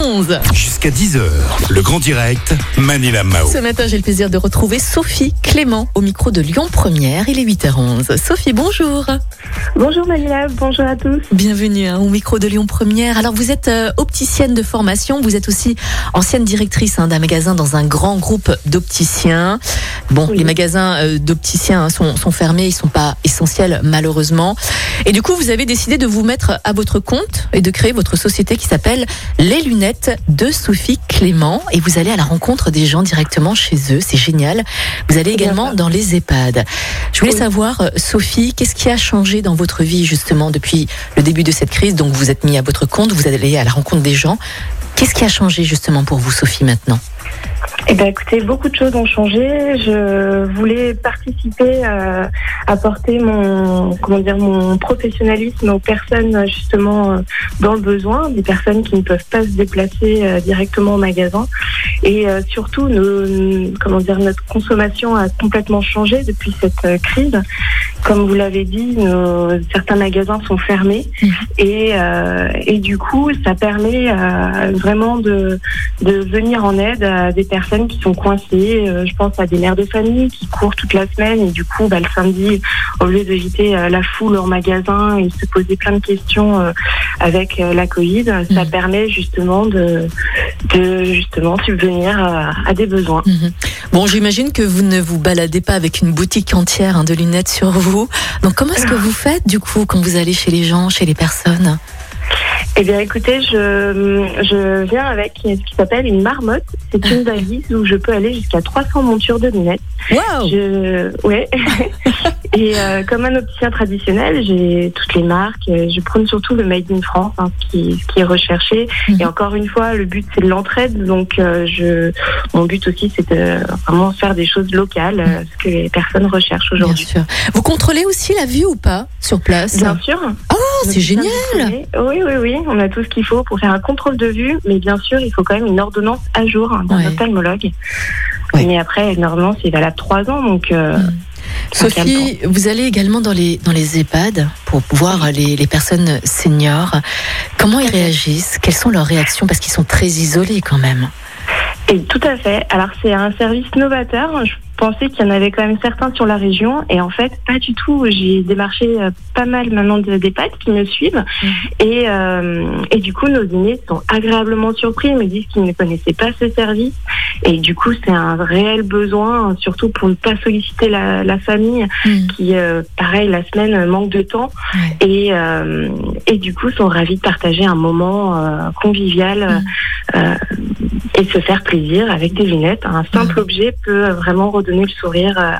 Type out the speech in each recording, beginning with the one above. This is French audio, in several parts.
11. Jusqu'à 10h, le grand direct, Manila Mao. Ce matin, j'ai le plaisir de retrouver Sophie Clément au micro de Lyon Première. Il est 8h11. Sophie, bonjour. Bonjour Manila, bonjour à tous. Bienvenue hein, au micro de Lyon Première. Alors, vous êtes euh, opticienne de formation. Vous êtes aussi ancienne directrice hein, d'un magasin dans un grand groupe d'opticiens. Bon, Oui. les magasins euh, d'opticiens hein, sont, sont fermés. Ils sont pas essentiels, malheureusement. Et du coup, vous avez décidé de vous mettre à votre compte et de créer votre société qui s'appelle Les Lunettes de Sophie Clément. Et vous allez à la rencontre des gens directement chez eux. C'est génial. Vous allez également dans les EHPAD. Je voulais Oui. savoir, euh, Sophie, qu'est-ce qui a changé dans votre vie justement depuis le début de cette crise? Donc vous êtes mis à votre compte, vous allez à la rencontre des gens. Qu'est-ce qui a changé justement pour vous, Sophie, maintenant? Eh bien écoutez, beaucoup de choses ont changé. Je voulais participer, euh, apporter mon, comment dire, mon professionnalisme aux personnes justement euh, dans le besoin, des personnes qui ne peuvent pas se déplacer euh, directement au magasin. Et surtout, nos, comment dire, notre consommation a complètement changé depuis cette crise. Comme vous l'avez dit, nos, certains magasins sont fermés Mhm. et, euh, et du coup, ça permet euh, vraiment de, de venir en aide à des personnes qui sont coincées. Euh, je pense à des mères de famille qui courent toute la semaine et du coup, bah, le samedi, au lieu d'éviter euh, la foule en magasin et se poser plein de questions euh, avec la Covid, ça Mhm. permet justement de, de justement subvenir à, à des besoins. Mhm. Bon, j'imagine que vous ne vous baladez pas avec une boutique entière hein, de lunettes sur vous. Donc comment est-ce que vous faites du coup quand vous allez chez les gens, chez les personnes? Eh bien, écoutez, je, je viens avec ce qui s'appelle une marmotte. C'est une valise où je peux aller jusqu'à 300 montures de lunettes. Waouh Je, ouais. Et euh, comme un opticien traditionnel, j'ai toutes les marques. Je prône surtout le Made in France, hein, qui, qui est recherché. Mhm. Et encore une fois, le but c'est de l'entraide. Donc, euh, je, mon but aussi, c'est de vraiment faire des choses locales, euh, ce que les personnes recherchent Bien aujourd'hui. sûr. Vous contrôlez aussi la vue ou pas sur place? Bien sûr. C'est génial Oui, oui, oui. On a tout ce qu'il faut pour faire un contrôle de vue, mais bien sûr, il faut quand même une ordonnance à jour hein, d'un Ouais. ophtalmologue. Ouais. Mais après, une ordonnance est valable trois ans, donc. euh, Mm. Sophie, vous allez également dans les, dans les EHPAD pour voir les, les personnes seniors. Comment ils réagissent? Quelles sont leurs réactions? Parce qu'ils sont très isolés quand même. Et tout à fait. Alors c'est un service novateur. Je pensais qu'il y en avait quand même certains sur la région et en fait pas du tout. J'ai démarché euh, pas mal maintenant de- d'EHPAD qui me suivent Mhm. et, euh, et du coup nos aînés sont agréablement surpris. Ils me disent qu'ils ne connaissaient pas ce service et du coup c'est un réel besoin, surtout pour ne pas solliciter la, la famille Mm. qui, euh, pareil, la semaine euh, manque de temps et, euh, et du coup sont ravis de partager un moment euh, convivial euh, et se faire plaisir avec des lunettes. Un simple objet peut vraiment redonner le sourire. euh,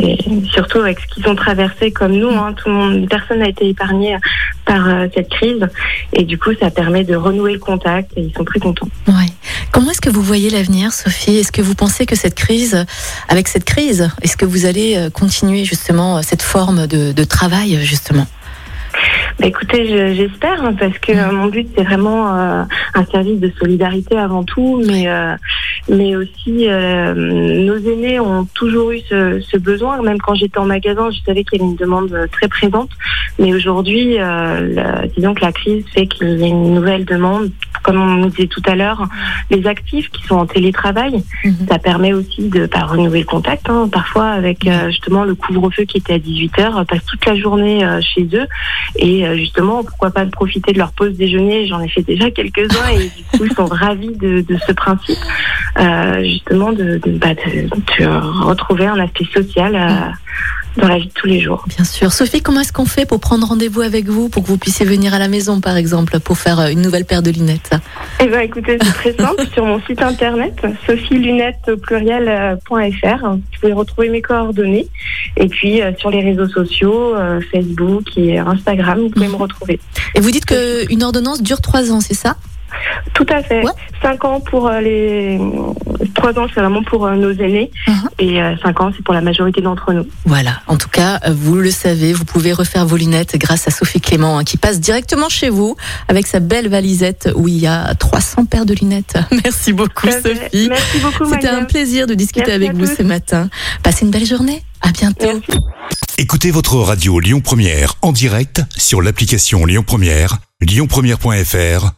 et surtout avec ce qu'ils ont traversé comme nous, hein, tout le monde, personne n'a été épargné par euh, cette crise. Et du coup, ça permet de renouer le contact et ils sont très contents. Ouais. Comment est-ce que vous voyez l'avenir, Sophie? Est-ce que vous pensez que cette crise, avec cette crise, est-ce que vous allez euh, continuer justement cette forme de, de travail justement? Bah, écoutez, je- j'espère hein, parce que euh, mon but c'est vraiment euh, un service de solidarité avant tout, mais euh, mais aussi euh, nos aînés ont toujours eu ce, ce besoin. Même quand j'étais en magasin, je savais qu'il y avait une demande euh, très présente, mais aujourd'hui, disons que la crise fait qu'il y a une nouvelle demande. Comme on nous disait tout à l'heure, les actifs qui sont en télétravail, Mhm. ça permet aussi de pas renouveler le contact. hein. Parfois, avec euh, justement le couvre-feu qui était à 18 heures, passent toute la journée euh, chez eux et euh, justement, pourquoi pas de profiter de leur pause déjeuner? J'en ai fait déjà quelques-uns et du coup, ils sont ravis de, de ce principe, justement, de, de, bah, de- retrouver un aspect social dans la vie de tous les jours. Bien sûr. Sophie, comment est-ce qu'on fait pour prendre rendez-vous avec vous, pour que vous puissiez venir à la maison, par exemple, pour faire euh, une nouvelle paire de lunettes? Eh ben, écoutez, c'est très simple. Sur mon site internet, sophielunette au pluriel, euh, point .fr, vous pouvez retrouver mes coordonnées. Et puis, euh, sur les réseaux sociaux, euh, Facebook et Instagram, vous pouvez me retrouver. Et vous dites qu'une ordonnance dure trois ans, c'est ça? Tout à fait. Ouais. 5 ans pour euh, les 3 ans, c'est vraiment pour euh, nos aînés Mhm. et 5 ans, c'est pour la majorité d'entre nous. Voilà, en tout cas, euh, vous le savez, vous pouvez refaire vos lunettes grâce à Sophie Clément hein, qui passe directement chez vous avec sa belle valisette où il y a 300 paires de lunettes. Merci beaucoup. Sophie. Merci beaucoup, C'était un plaisir de discuter Merci avec vous ce matin. Passez une belle journée. À bientôt. Merci. Écoutez votre radio Lyon Première en direct sur l'application Lyon Première, lyonpremière.fr